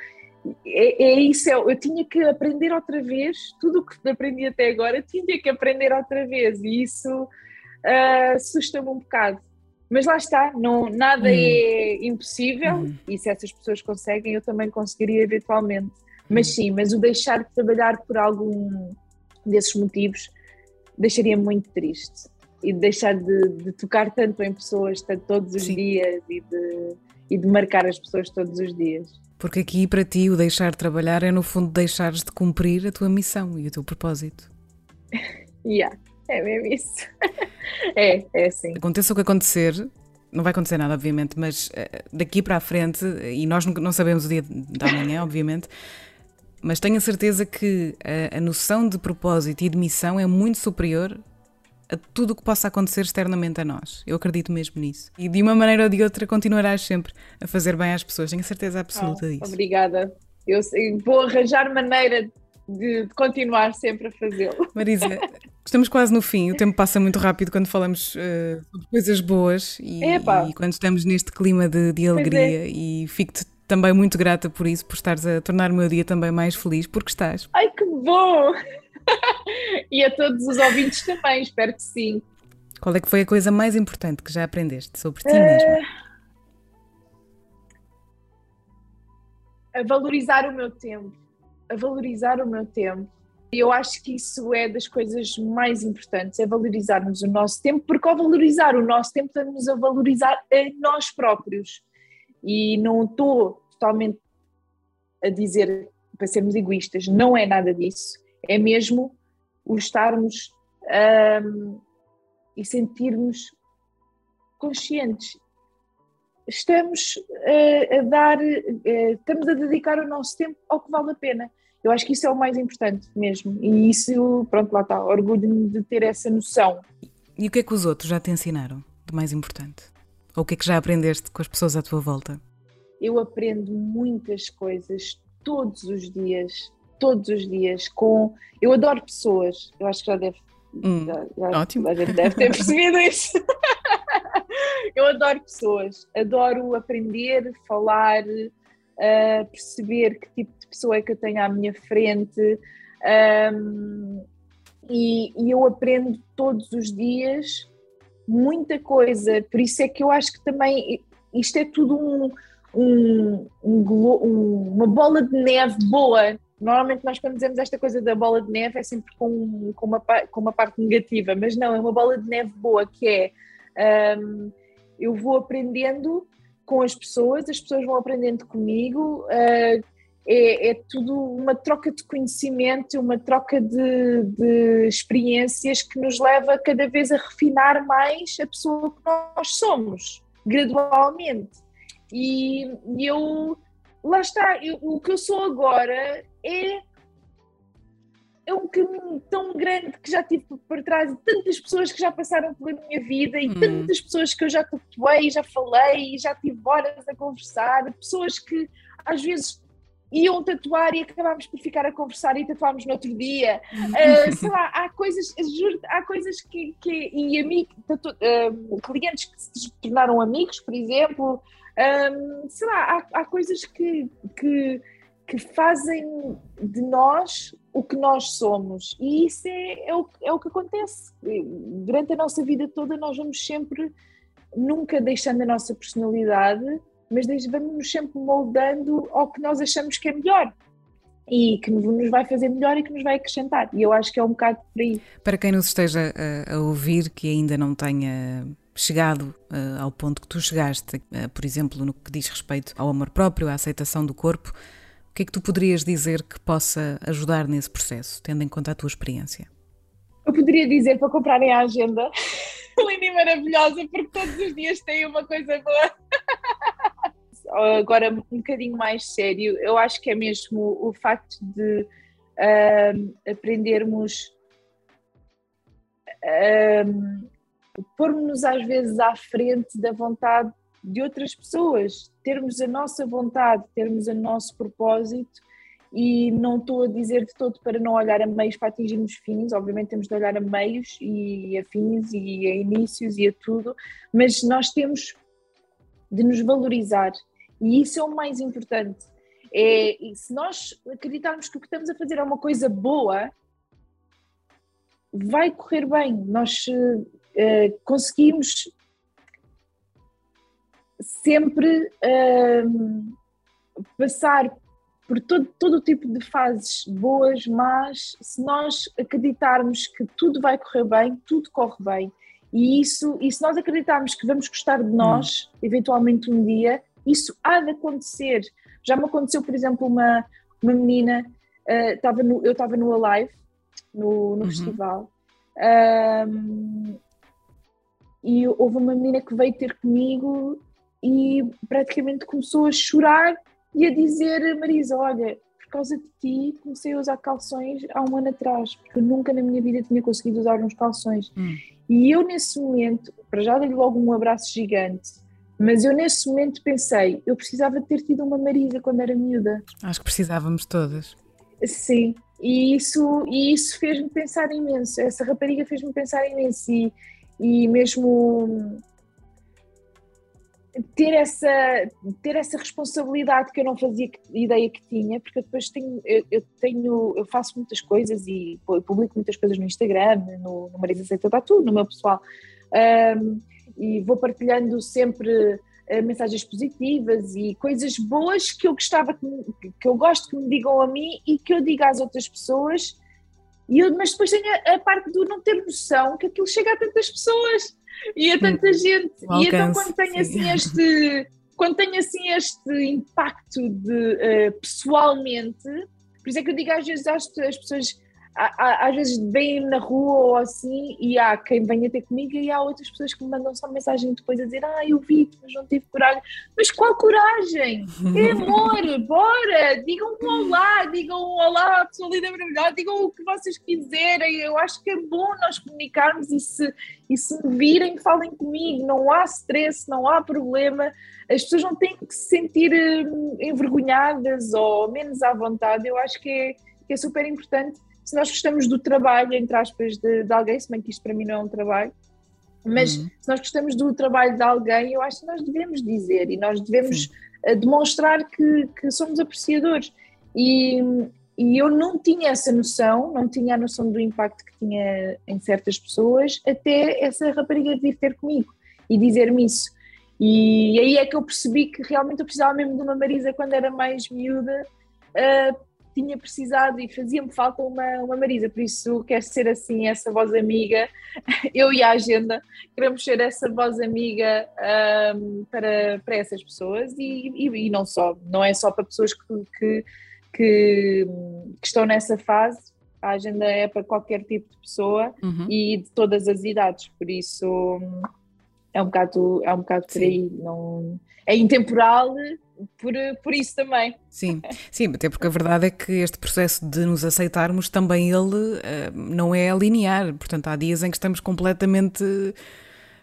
é, é, isso, eu, é, eu tinha que aprender outra vez, tudo o que aprendi até agora, tinha que aprender outra vez, e isso uh, assusta-me um bocado. Mas lá está, não, nada hum. é impossível, hum. e se essas pessoas conseguem, eu também conseguiria eventualmente. Mas hum. sim, mas o deixar de trabalhar por algum desses motivos deixaria muito triste e de deixar de, de, tocar tanto em pessoas tanto todos os Sim. dias e de, e de marcar as pessoas todos os dias. Porque aqui para ti o deixar de trabalhar é no fundo deixares de cumprir a tua missão e o teu propósito. [laughs] yeah, é mesmo isso. [laughs] é, é assim. Aconteça o que acontecer, não vai acontecer nada, obviamente, mas eh, daqui para a frente, e nós não sabemos o dia da manhã, [laughs] obviamente, mas tenho a certeza que a, a noção de propósito e de missão é muito superior a tudo o que possa acontecer externamente a nós. Eu acredito mesmo nisso. E de uma maneira ou de outra continuarás sempre a fazer bem às pessoas. Tenho certeza absoluta oh, disso. Obrigada. Eu vou arranjar maneira de, continuar sempre a fazê-lo. Marisa, estamos quase no fim. O tempo passa muito rápido quando falamos uh, sobre coisas boas e, e, quando estamos neste clima de, de alegria. É. E fico-te também muito grata por isso, por estares a tornar o meu dia também mais feliz, porque estás. Ai, que bom! [laughs] e a todos os ouvintes também, espero que sim. Qual é que foi a coisa mais importante que já aprendeste sobre ti uh... mesma? A valorizar o meu tempo. A valorizar o meu tempo. E eu acho que isso é das coisas mais importantes, é valorizarmos o nosso tempo, porque ao valorizar o nosso tempo estamos a valorizar a nós próprios. E não estou totalmente a dizer para sermos egoístas, não é nada disso é mesmo o estarmos um, e sentirmos conscientes. Estamos a, a dar, a, estamos a dedicar o nosso tempo ao que vale a pena. Eu acho que isso é o mais importante mesmo. E isso, pronto, lá está, orgulho-me de ter essa noção. E o que é que os outros já te ensinaram de mais importante? Ou o que é que já aprendeste com as pessoas à tua volta? Eu aprendo muitas coisas todos os dias todos os dias com. Eu adoro pessoas, eu acho que já deve. Hum, já, já, ótimo. Gente deve ter [laughs] percebido isso. eu adoro pessoas, adoro aprender, falar, perceber que tipo de pessoa é que eu tenho à minha frente. Um, e, e eu aprendo todos os dias muita coisa, por isso é que eu acho que também isto é tudo um, um, um, uma bola de neve boa Normalmente nós quando dizemos esta coisa da bola de neve é sempre com, com, uma, com uma parte negativa, mas não, é uma bola de neve boa, que é um, eu vou aprendendo com as pessoas, as pessoas vão aprendendo comigo, uh, é, é, tudo uma troca de conhecimento, uma troca de, de, experiências que nos leva cada vez a refinar mais a pessoa que nós somos, gradualmente. E, e eu lá está, eu, o que eu sou agora é, é um caminho tão grande que já tive por trás, tantas pessoas que já passaram pela minha vida e hum. tantas pessoas que eu já tatuei, já falei, já tive horas a conversar, pessoas que às vezes iam tatuar e acabámos por ficar a conversar e tatuámos no outro dia. Uh, [laughs] sei lá, há coisas, juro, há coisas que, que e amigos, uh, clientes que se tornaram amigos, por exemplo, um, sei lá, há, há coisas que, que, que, fazem de nós o que nós somos e isso é, é, o, é o que acontece. Durante a nossa vida toda, nós vamos sempre, nunca deixando a nossa personalidade, mas vamos sempre moldando ao que nós achamos que é melhor e que nos vai fazer melhor e que nos vai acrescentar. E eu acho que é um bocado por aí. Para quem nos esteja a, a ouvir, que ainda não tenha chegado uh, ao ponto que tu chegaste, uh, por exemplo, no que diz respeito ao amor próprio, à aceitação do corpo, o que é que tu poderias dizer que possa ajudar nesse processo, tendo em conta a tua experiência? Eu poderia dizer para comprarem a agenda [laughs] linda e maravilhosa, porque todos os dias tem uma coisa boa. [laughs] Agora, um bocadinho mais sério, eu acho que é mesmo o facto de aprendermos uh, pormos-nos às vezes à frente da vontade de outras pessoas, termos a nossa vontade, termos o nosso propósito e não estou a dizer de todo para não olhar a meios para atingirmos fins, obviamente temos de olhar a meios e a fins e a inícios e a tudo, mas nós temos de nos valorizar e isso é o mais importante. É, se nós acreditarmos que o que estamos a fazer é uma coisa boa, vai correr bem. Nós uh, conseguimos sempre uh, passar por todo, todo o tipo de fases boas, mas se nós acreditarmos que tudo vai correr bem, tudo corre bem. E isso, e se nós acreditarmos que vamos gostar de nós, hum. eventualmente um dia, isso há de acontecer. Já me aconteceu, por exemplo, uma, uma menina, uh, tava no, eu estava no Alive, no, no uhum. festival, um, e houve uma menina que veio ter comigo e praticamente começou a chorar e a dizer: Marisa, olha, por causa de ti comecei a usar calções há um ano atrás, porque nunca na minha vida tinha conseguido usar uns calções. Hum. E eu, nesse momento, para já dei logo um abraço gigante, mas eu, nesse momento, pensei: eu precisava de ter tido uma Marisa quando era miúda. Acho que precisávamos todas. Sim, e isso, e isso fez-me pensar imenso. Essa rapariga fez-me pensar imenso. E, e mesmo ter essa, ter essa responsabilidade que eu não fazia ideia que tinha, porque depois tenho eu, eu, tenho, eu faço muitas coisas e publico muitas coisas no Instagram, no, no Marisa Aceita Tatu, no meu pessoal, um, e vou partilhando sempre uh, mensagens positivas e coisas boas que eu gostava que, que eu gosto que me digam a mim e que eu diga às outras pessoas. E eu, mas depois tem a, a, parte do não ter noção que aquilo chega a tantas pessoas e a tanta gente. Alcance, e então quando tem assim este. Quando tem assim este impacto de uh, pessoalmente, por isso é que eu digo às vezes às, as pessoas às vezes vêm na rua ou assim e há quem venha ter comigo e há outras pessoas que me mandam só mensagem depois a dizer ah, eu vi mas não tive coragem. Mas qual coragem? É amor, [laughs] bora! Digam um olá, digam um olá à pessoa linda maravilhosa, digam o que vocês quiserem. Eu acho que é bom nós comunicarmos e se, e se me virem, falem comigo. Não há stress, não há problema. As pessoas não têm que se sentir hum, envergonhadas ou menos à vontade. Eu acho que é, que é super importante se nós gostamos do trabalho, entre aspas, de, de alguém, se bem que isto para mim não é um trabalho, mas uhum. se nós gostamos do trabalho de alguém, eu acho que nós devemos dizer e nós devemos uh, demonstrar que, que somos apreciadores. E, e eu não tinha essa noção, não tinha a noção do impacto que tinha em certas pessoas, até essa rapariga vir ter comigo e dizer-me isso. E aí é que eu percebi que realmente eu precisava mesmo de uma Marisa quando era mais miúda, uh, tinha precisado e fazia-me falta uma, uma Marisa, por isso quero ser assim, essa voz amiga. [laughs] Eu e a agenda queremos ser essa voz amiga um, para, para essas pessoas e, e, e, não só, não é só para pessoas que, que, que, que, estão nessa fase. A agenda é para qualquer tipo de pessoa uhum. e de todas as idades, por isso é um bocado, é um bocado por aí. Não, é intemporal, por, por isso também. Sim, sim, até porque a verdade é que este processo de nos aceitarmos também ele uh, não é linear, portanto há dias em que estamos completamente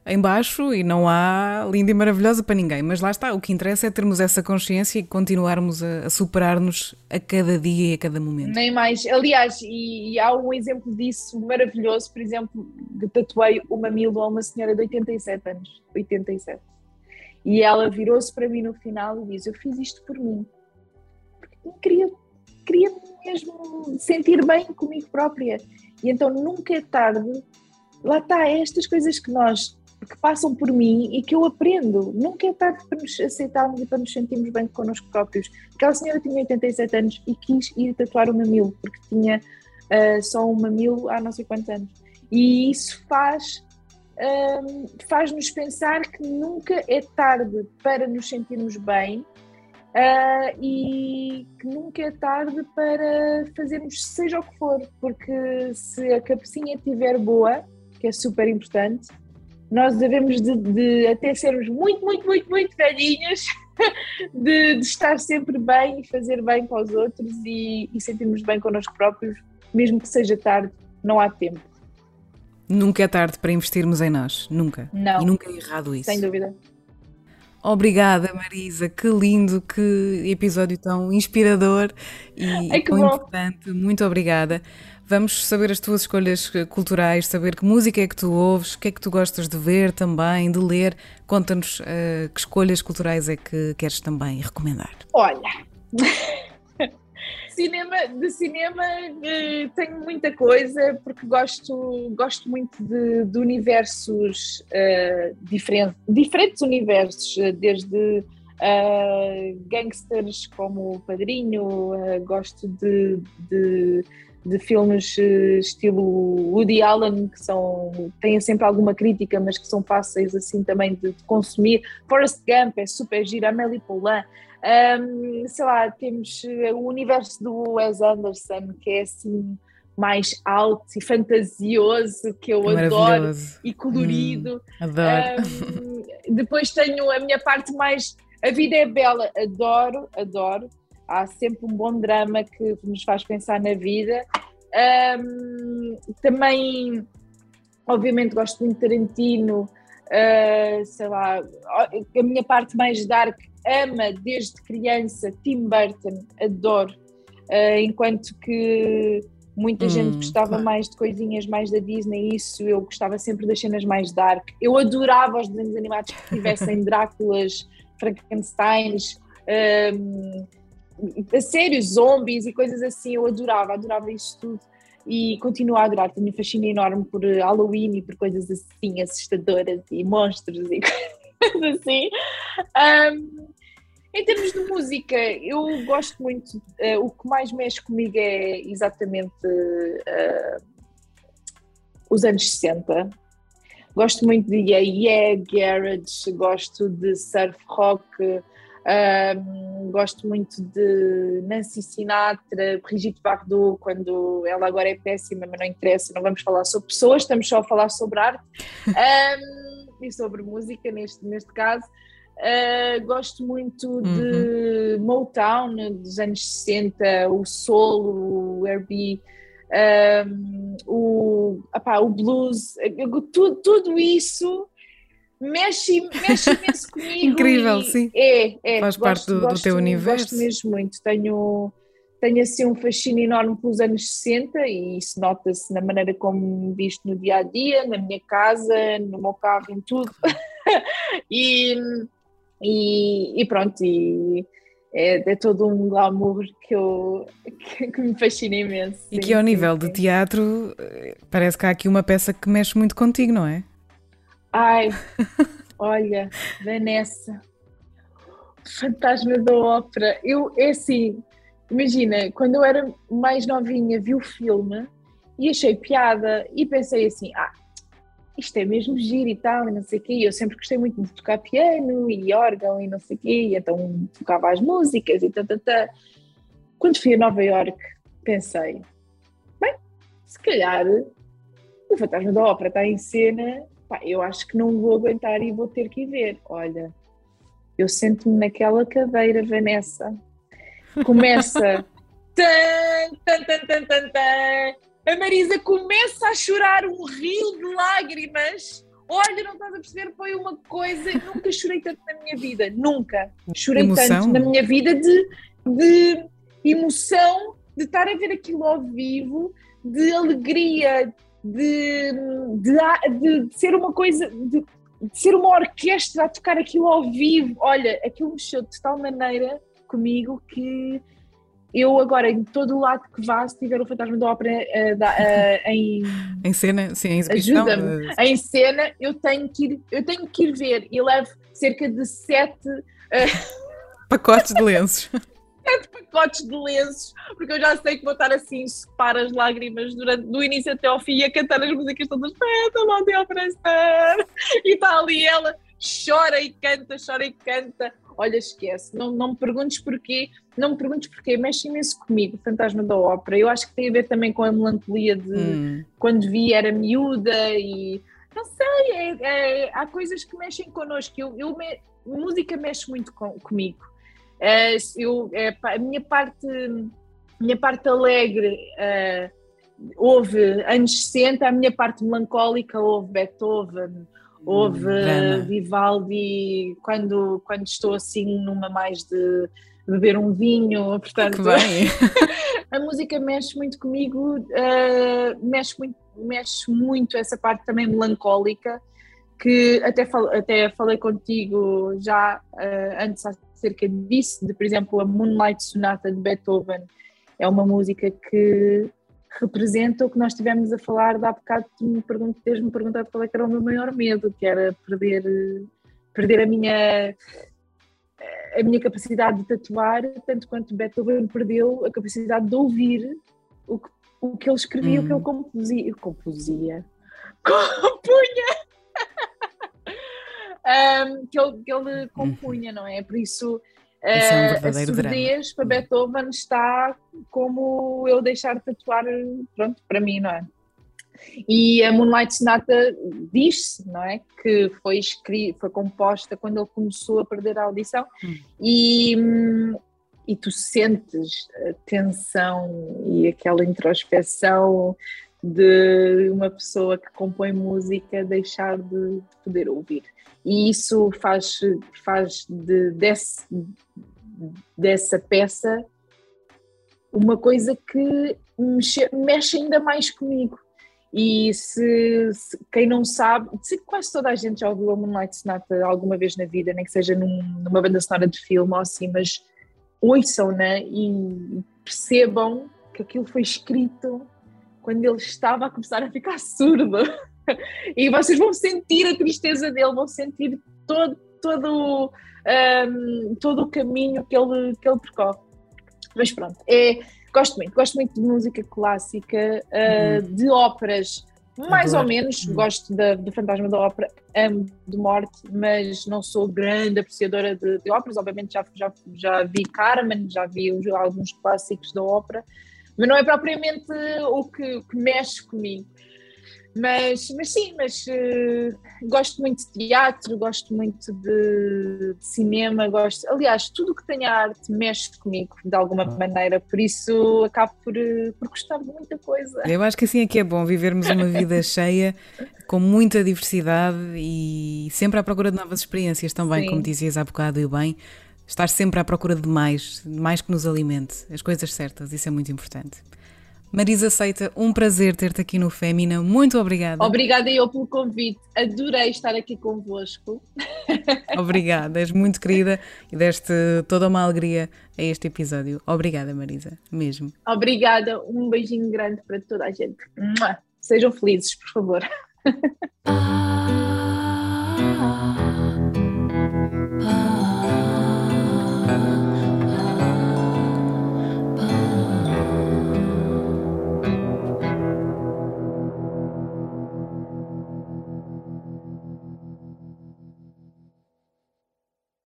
em baixo e não há linda e maravilhosa para ninguém, mas lá está, o que interessa é termos essa consciência e continuarmos a, a superar-nos a cada dia e a cada momento. Nem mais, aliás, e, e, há um exemplo disso maravilhoso, por exemplo, de tatuei o mamilo a uma senhora de 87 anos, 87 e ela virou-se para mim no final e disse: Eu fiz isto por mim. Porque queria, queria mesmo sentir bem comigo própria. E então nunca é tarde. Lá está, é estas coisas que nós que passam por mim e que eu aprendo. Nunca é tarde para nos aceitarmos e para nos sentirmos bem connosco próprios. Aquela senhora tinha 87 anos e quis ir tatuar o mamilo, porque tinha uh, só um mamilo há não sei quantos anos. E isso faz um, faz-nos pensar que nunca é tarde para nos sentirmos bem uh, e que nunca é tarde para fazermos seja o que for, porque se a cabecinha estiver boa, que é super importante, nós devemos de, de até sermos muito, muito, muito, muito velhinhas [laughs] de, de, estar sempre bem e fazer bem para os outros e, e sentirmos bem connosco próprios, mesmo que seja tarde, não há tempo. Nunca é tarde para investirmos em nós, nunca. Não. E nunca é errado isso. Sem dúvida. Obrigada, Marisa. Que lindo, que episódio tão inspirador e Ai, tão bom. importante. Muito obrigada. Vamos saber as tuas escolhas culturais, saber que música é que tu ouves, o que é que tu gostas de ver também, de ler. Conta-nos uh, que escolhas culturais é que queres também recomendar. Olha, [laughs] cinema, de cinema uh, tenho muita coisa, porque gosto, gosto muito de, de universos uh, diferentes, diferentes universos, desde gangsters como o Padrinho, gosto de, de de filmes eh, estilo Woody Allen, que são, têm sempre alguma crítica, mas que são fáceis assim também de, de consumir. Forrest Gump é super giro, Amélie Poulain. Um, sei lá, temos eh, o universo do Wes Anderson, que é assim mais alto e fantasioso, que eu adoro, e colorido. Hum, adoro. Um, depois tenho a minha parte mais. A vida é bela, adoro, adoro há sempre um bom drama que nos faz pensar na vida. Um, também, obviamente, gosto muito de Tarantino, uh, sei lá, a minha parte mais dark ama desde criança Tim Burton, adoro, uh, enquanto que muita hum, gente gostava claro. mais de coisinhas mais da Disney, isso eu gostava sempre das cenas mais dark. Eu adorava os desenhos animados que tivessem [laughs] Dráculas, Frankensteins. Um, sério, zombies e coisas assim, eu adorava, adorava isso tudo e continuo a adorar. Tenho um fascínio enorme por Halloween e por coisas assim assustadoras e monstros e [laughs] coisas assim. Um, em termos de música, eu gosto muito, uh, o que mais mexe comigo é exatamente uh, os anos 60. Gosto muito de Yeah, yeah Garage, gosto de surf rock, um, gosto muito de Nancy Sinatra, Brigitte Bardot, quando ela agora é péssima, mas não interessa, não vamos falar sobre pessoas, estamos só a falar sobre arte [laughs] um, e sobre música neste, neste caso. Uh, gosto muito uhum. de Motown dos anos 60, o soul, o R&B, um, o, apá, o blues, tudo, tudo isso mexe, mexe imenso [laughs] comigo. Incrível, sim. É, é. Faz gosto, parte do, gosto, do, teu universo. Gosto mesmo muito. Tenho, tenho assim um fascínio enorme pelos anos 60 e isso nota-se na maneira como visto no dia a dia, na minha casa, no meu carro, em tudo. [laughs] e, e, e, pronto, e é, é, todo um glamour que, eu, que, que me fascina imenso. E que ao nível sim. de teatro, eh, parece que há aqui uma peça que mexe muito contigo, não é? Ai, olha, Vanessa, Fantasma da Ópera. Eu, é assim, imagina, quando eu era mais novinha, vi o filme e achei piada e pensei assim: ah, isto é mesmo giro e tal, e não sei o quê. Eu sempre gostei muito de tocar piano e órgão e não sei o quê, então tocava as músicas e tal, Quando fui a Nova York, pensei: bem, se calhar o Fantasma da Ópera está em cena pá, eu acho que não vou aguentar e vou ter que ir ver. Olha, eu sento-me naquela cadeira, Vanessa, começa. [laughs] tan, tan, tan, tan, tan, tan. A Marisa começa a chorar um rio de lágrimas. Olha, não estás a perceber, foi uma coisa. Nunca chorei tanto na minha vida, nunca. Chorei emoção. tanto na minha vida de, de emoção, de estar a ver aquilo ao vivo, de alegria, de, de, de ser uma coisa, de, de, ser uma orquestra a tocar aquilo ao vivo. Olha, aquilo mexeu de tal maneira comigo que eu agora, em todo o lado que vá, se tiver o Fantasma da Ópera uh, da, uh, em... em cena, sim, em exibição. Ajuda-me. Uh... Em cena, eu tenho, que ir, eu tenho que ir ver e levo cerca de sete... Pacotes de lenços. [laughs] [laughs] de pacotes de lenços, porque eu já sei que vou estar assim, separ as lágrimas durante, do início até ao fim, a cantar as músicas todas, Pétala de Opressor, e está ali ela, chora e canta, chora e canta. Olha, esquece, não, não me perguntes porquê, não me perguntes porquê, mexe imenso comigo, Fantasma da Ópera. Eu acho que tem a ver também com a melancolia de hum. quando vi era miúda e não sei, é, é, há coisas que mexem connosco. Eu, eu me, música mexe muito com, comigo. É, eu, é, a minha parte, minha parte alegre uh, houve anos 60, a minha parte melancólica houve Beethoven, houve hum, Vivaldi, quando, quando estou assim numa mais de beber um vinho, portanto [laughs] a música mexe muito comigo, uh, mexe, muito, mexe muito essa parte também melancólica que até, fal, até falei contigo já uh, antes acerca disso, de por exemplo a Moonlight Sonata de Beethoven, é uma música que representa o que nós estivemos a falar de há bocado, tu me teres-me perguntado qual é era o meu maior medo, que era perder, perder a minha a minha capacidade de tatuar, tanto quanto Beethoven perdeu a capacidade de ouvir o que, o que ele escrevia, hum. o que ele hum. composia, composia, [laughs] compunha um, que, ele, que ele compunha, não é? Por isso, é um uh, a surdez para Beethoven está como eu deixar tatuar, pronto, para mim, não é? E a Moonlight Sonata diz-se, não é? Que foi escrita, foi composta quando ele começou a perder a audição hum. e, e tu sentes a tensão e aquela introspeção de uma pessoa que compõe música deixar de, de poder ouvir e isso faz, faz de, desse, dessa peça uma coisa que mexe, mexe ainda mais comigo. E se, se, quem não sabe, se quase toda a gente já ouviu a Moonlight Sonata alguma vez na vida, nem que seja num, numa banda sonora de filme ou assim, mas ouçam-na e percebam que aquilo foi escrito quando ele estava a começar a ficar surdo. e vocês vão sentir a tristeza dele, vão sentir todo, todo, um, todo o caminho que ele, que ele percorre. Mas pronto, é, gosto muito, gosto muito de música clássica, uh, uhum. de óperas, mais Adoro. ou menos, uhum. gosto do Fantasma da Ópera, amo de morte, mas não sou grande apreciadora de, de, óperas, obviamente já, já, já vi Carmen, já vi alguns clássicos da ópera, mas não é propriamente o que, que mexe comigo. Mas, mas sim, mas uh, gosto muito de teatro, gosto muito de, de, cinema, gosto. Aliás, tudo que tenha arte mexe comigo de alguma maneira, por isso acabo por, eh, por gostar de muita coisa. Eu acho que assim é que é bom vivermos uma vida [laughs] cheia, com muita diversidade e sempre à procura de novas experiências também, sim. como dizias há bocado e bem estar sempre à procura de mais, de mais que nos alimente, as coisas certas, isso é muito importante. Marisa Aceita, um prazer ter-te aqui no Fémina, muito obrigada. Obrigada eu pelo convite, adorei estar aqui convosco. [laughs] Obrigada, és muito querida e deste toda uma alegria a este episódio. Obrigada, Marisa, mesmo. Obrigada, um beijinho grande para toda a gente. Sejam felizes, por favor. Ah, ah, ah.